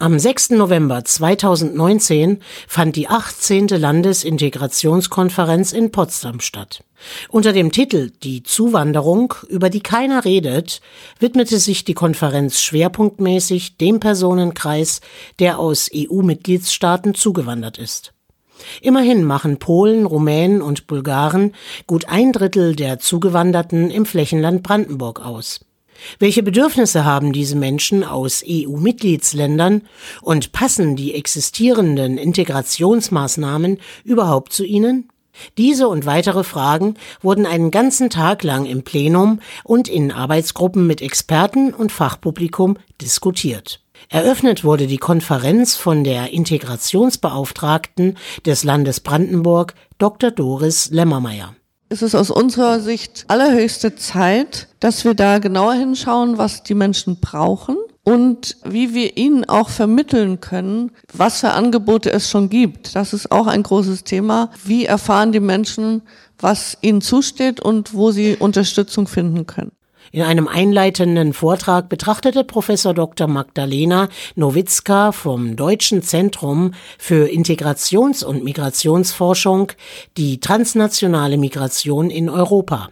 Am 6. November 2019 fand die 18. Landesintegrationskonferenz in Potsdam statt. Unter dem Titel Die Zuwanderung, über die keiner redet, widmete sich die Konferenz schwerpunktmäßig dem Personenkreis, der aus EU-Mitgliedstaaten zugewandert ist. Immerhin machen Polen, Rumänen und Bulgaren gut ein Drittel der Zugewanderten im Flächenland Brandenburg aus. Welche Bedürfnisse haben diese Menschen aus EU-Mitgliedsländern und passen die existierenden Integrationsmaßnahmen überhaupt zu ihnen? Diese und weitere Fragen wurden einen ganzen Tag lang im Plenum und in Arbeitsgruppen mit Experten und Fachpublikum diskutiert. Eröffnet wurde die Konferenz von der Integrationsbeauftragten des Landes Brandenburg, Dr. Doris Lemmermeier ist es aus unserer Sicht allerhöchste Zeit, dass wir da genauer hinschauen, was die Menschen brauchen und wie wir ihnen auch vermitteln können, was für Angebote es schon gibt. Das ist auch ein großes Thema. Wie erfahren die Menschen, was ihnen zusteht und wo sie Unterstützung finden können? In einem einleitenden Vortrag betrachtete Professor Dr. Magdalena Nowitzka vom Deutschen Zentrum für Integrations- und Migrationsforschung die transnationale Migration in Europa.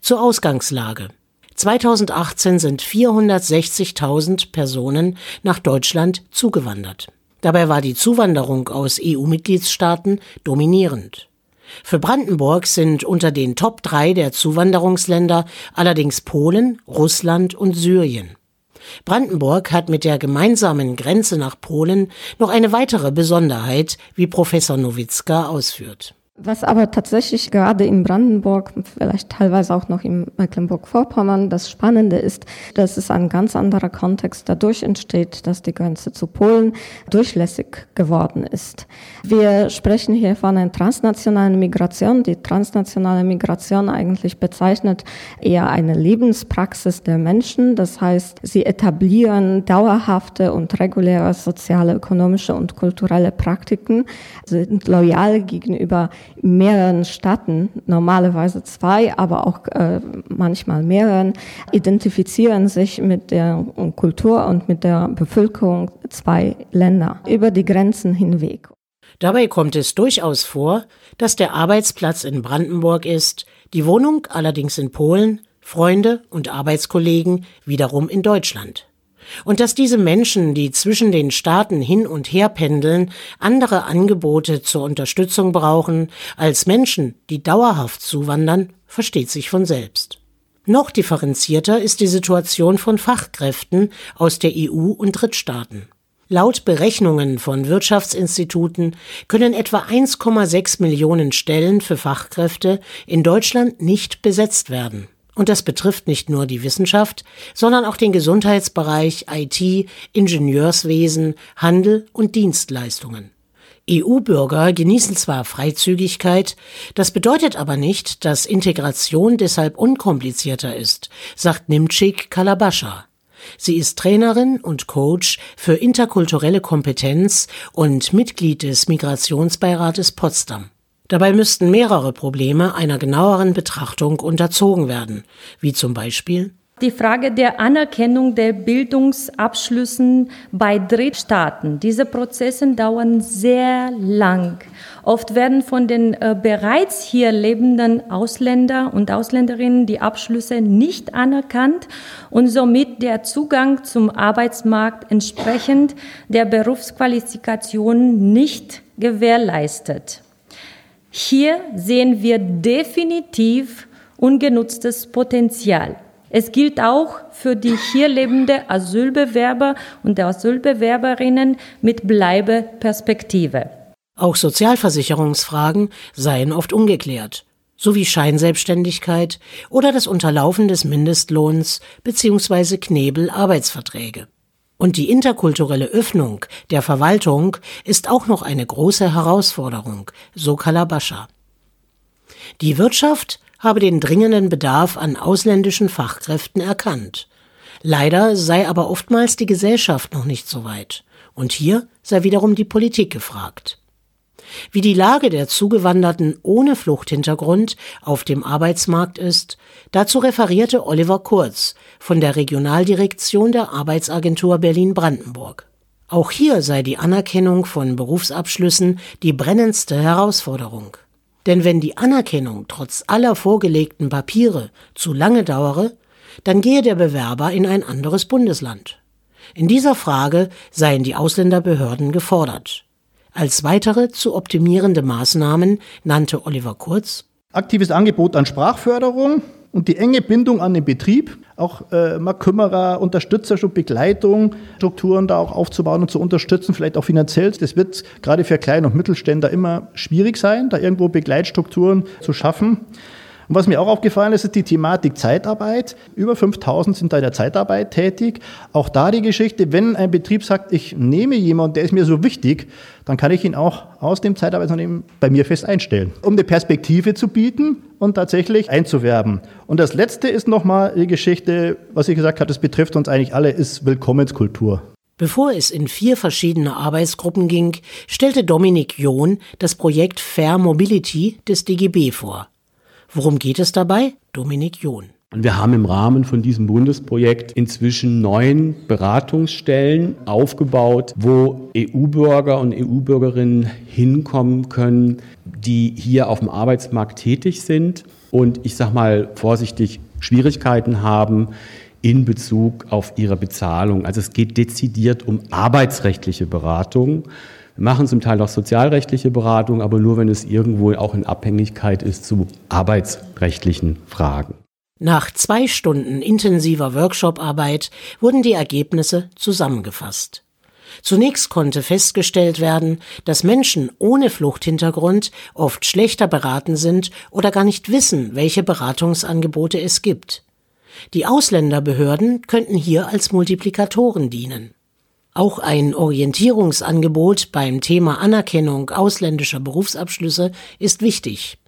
Zur Ausgangslage. 2018 sind 460.000 Personen nach Deutschland zugewandert. Dabei war die Zuwanderung aus EU-Mitgliedstaaten dominierend. Für Brandenburg sind unter den Top 3 der Zuwanderungsländer allerdings Polen, Russland und Syrien. Brandenburg hat mit der gemeinsamen Grenze nach Polen noch eine weitere Besonderheit, wie Professor Nowitzka ausführt. Was aber tatsächlich gerade in Brandenburg, vielleicht teilweise auch noch in Mecklenburg-Vorpommern, das Spannende ist, dass es ein ganz anderer Kontext dadurch entsteht, dass die Grenze zu Polen durchlässig geworden ist. Wir sprechen hier von einer transnationalen Migration. Die transnationale Migration eigentlich bezeichnet eher eine Lebenspraxis der Menschen. Das heißt, sie etablieren dauerhafte und reguläre soziale, ökonomische und kulturelle Praktiken, sind loyal gegenüber mehreren Staaten, normalerweise zwei, aber auch äh, manchmal mehreren, identifizieren sich mit der Kultur und mit der Bevölkerung zwei Länder über die Grenzen hinweg. Dabei kommt es durchaus vor, dass der Arbeitsplatz in Brandenburg ist, die Wohnung allerdings in Polen, Freunde und Arbeitskollegen wiederum in Deutschland und dass diese Menschen, die zwischen den Staaten hin und her pendeln, andere Angebote zur Unterstützung brauchen als Menschen, die dauerhaft zuwandern, versteht sich von selbst. Noch differenzierter ist die Situation von Fachkräften aus der EU und Drittstaaten. Laut Berechnungen von Wirtschaftsinstituten können etwa 1,6 Millionen Stellen für Fachkräfte in Deutschland nicht besetzt werden. Und das betrifft nicht nur die Wissenschaft, sondern auch den Gesundheitsbereich, IT, Ingenieurswesen, Handel und Dienstleistungen. EU-Bürger genießen zwar Freizügigkeit, das bedeutet aber nicht, dass Integration deshalb unkomplizierter ist, sagt Nimcik Kalabascha. Sie ist Trainerin und Coach für interkulturelle Kompetenz und Mitglied des Migrationsbeirates Potsdam. Dabei müssten mehrere Probleme einer genaueren Betrachtung unterzogen werden, wie zum Beispiel die Frage der Anerkennung der Bildungsabschlüssen bei Drittstaaten. Diese Prozesse dauern sehr lang. Oft werden von den äh, bereits hier lebenden Ausländer und Ausländerinnen die Abschlüsse nicht anerkannt und somit der Zugang zum Arbeitsmarkt entsprechend der Berufsqualifikation nicht gewährleistet. Hier sehen wir definitiv ungenutztes Potenzial. Es gilt auch für die hier lebende Asylbewerber und Asylbewerberinnen mit Bleibeperspektive. Auch Sozialversicherungsfragen seien oft ungeklärt, sowie Scheinselbstständigkeit oder das Unterlaufen des Mindestlohns bzw. Knebel-Arbeitsverträge. Und die interkulturelle Öffnung der Verwaltung ist auch noch eine große Herausforderung, so Kalabascha. Die Wirtschaft habe den dringenden Bedarf an ausländischen Fachkräften erkannt. Leider sei aber oftmals die Gesellschaft noch nicht so weit. Und hier sei wiederum die Politik gefragt. Wie die Lage der Zugewanderten ohne Fluchthintergrund auf dem Arbeitsmarkt ist, dazu referierte Oliver Kurz von der Regionaldirektion der Arbeitsagentur Berlin-Brandenburg. Auch hier sei die Anerkennung von Berufsabschlüssen die brennendste Herausforderung. Denn wenn die Anerkennung trotz aller vorgelegten Papiere zu lange dauere, dann gehe der Bewerber in ein anderes Bundesland. In dieser Frage seien die Ausländerbehörden gefordert. Als weitere zu optimierende Maßnahmen nannte Oliver Kurz Aktives Angebot an Sprachförderung und die enge Bindung an den Betrieb, auch äh, mal Kümmerer, Unterstützerschub, Begleitung, Strukturen da auch aufzubauen und zu unterstützen, vielleicht auch finanziell. Das wird gerade für Klein- und Mittelständler immer schwierig sein, da irgendwo Begleitstrukturen zu schaffen. Und was mir auch aufgefallen ist, ist die Thematik Zeitarbeit. Über 5000 sind da in der Zeitarbeit tätig. Auch da die Geschichte, wenn ein Betrieb sagt, ich nehme jemanden, der ist mir so wichtig, dann kann ich ihn auch aus dem Zeitarbeitsunternehmen bei mir fest einstellen, um eine Perspektive zu bieten und tatsächlich einzuwerben. Und das Letzte ist nochmal die Geschichte, was ich gesagt habe, das betrifft uns eigentlich alle, ist Willkommenskultur. Bevor es in vier verschiedene Arbeitsgruppen ging, stellte Dominik John das Projekt Fair Mobility des DGB vor. Worum geht es dabei? Dominik John. Und wir haben im Rahmen von diesem Bundesprojekt inzwischen neun Beratungsstellen aufgebaut, wo EU-Bürger und EU-Bürgerinnen hinkommen können, die hier auf dem Arbeitsmarkt tätig sind und ich sage mal vorsichtig Schwierigkeiten haben in Bezug auf ihre Bezahlung. Also es geht dezidiert um arbeitsrechtliche Beratung. Machen zum Teil auch sozialrechtliche Beratung, aber nur wenn es irgendwo auch in Abhängigkeit ist zu arbeitsrechtlichen Fragen. Nach zwei Stunden intensiver Workshop-Arbeit wurden die Ergebnisse zusammengefasst. Zunächst konnte festgestellt werden, dass Menschen ohne Fluchthintergrund oft schlechter beraten sind oder gar nicht wissen, welche Beratungsangebote es gibt. Die Ausländerbehörden könnten hier als Multiplikatoren dienen. Auch ein Orientierungsangebot beim Thema Anerkennung ausländischer Berufsabschlüsse ist wichtig.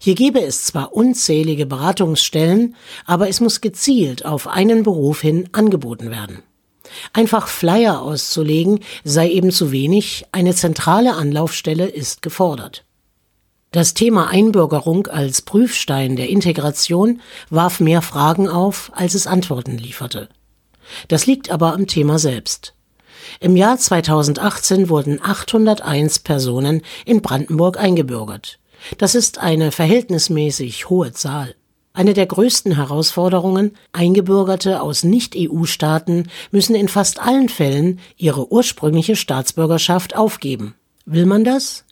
Hier gäbe es zwar unzählige Beratungsstellen, aber es muss gezielt auf einen Beruf hin angeboten werden. Einfach Flyer auszulegen sei eben zu wenig, eine zentrale Anlaufstelle ist gefordert. Das Thema Einbürgerung als Prüfstein der Integration warf mehr Fragen auf, als es Antworten lieferte. Das liegt aber am Thema selbst. Im Jahr 2018 wurden 801 Personen in Brandenburg eingebürgert. Das ist eine verhältnismäßig hohe Zahl. Eine der größten Herausforderungen, Eingebürgerte aus Nicht-EU-Staaten müssen in fast allen Fällen ihre ursprüngliche Staatsbürgerschaft aufgeben. Will man das?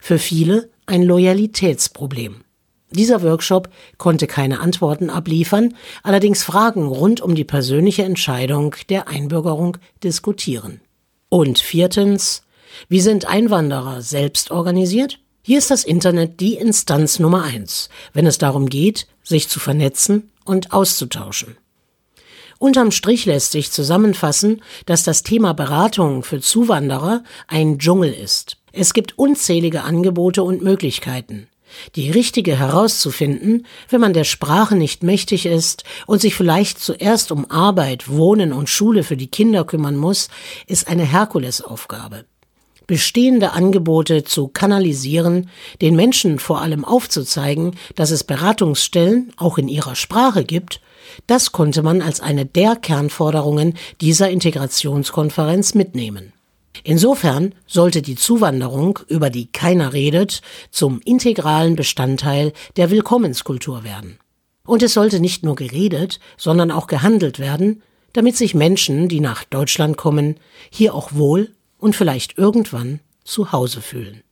Für viele ein Loyalitätsproblem. Dieser Workshop konnte keine Antworten abliefern, allerdings Fragen rund um die persönliche Entscheidung der Einbürgerung diskutieren. Und viertens, wie sind Einwanderer selbst organisiert? Hier ist das Internet die Instanz Nummer eins, wenn es darum geht, sich zu vernetzen und auszutauschen. Unterm Strich lässt sich zusammenfassen, dass das Thema Beratung für Zuwanderer ein Dschungel ist. Es gibt unzählige Angebote und Möglichkeiten. Die richtige herauszufinden, wenn man der Sprache nicht mächtig ist und sich vielleicht zuerst um Arbeit, Wohnen und Schule für die Kinder kümmern muss, ist eine Herkulesaufgabe. Bestehende Angebote zu kanalisieren, den Menschen vor allem aufzuzeigen, dass es Beratungsstellen auch in ihrer Sprache gibt, das konnte man als eine der Kernforderungen dieser Integrationskonferenz mitnehmen. Insofern sollte die Zuwanderung, über die keiner redet, zum integralen Bestandteil der Willkommenskultur werden. Und es sollte nicht nur geredet, sondern auch gehandelt werden, damit sich Menschen, die nach Deutschland kommen, hier auch wohl und vielleicht irgendwann zu Hause fühlen.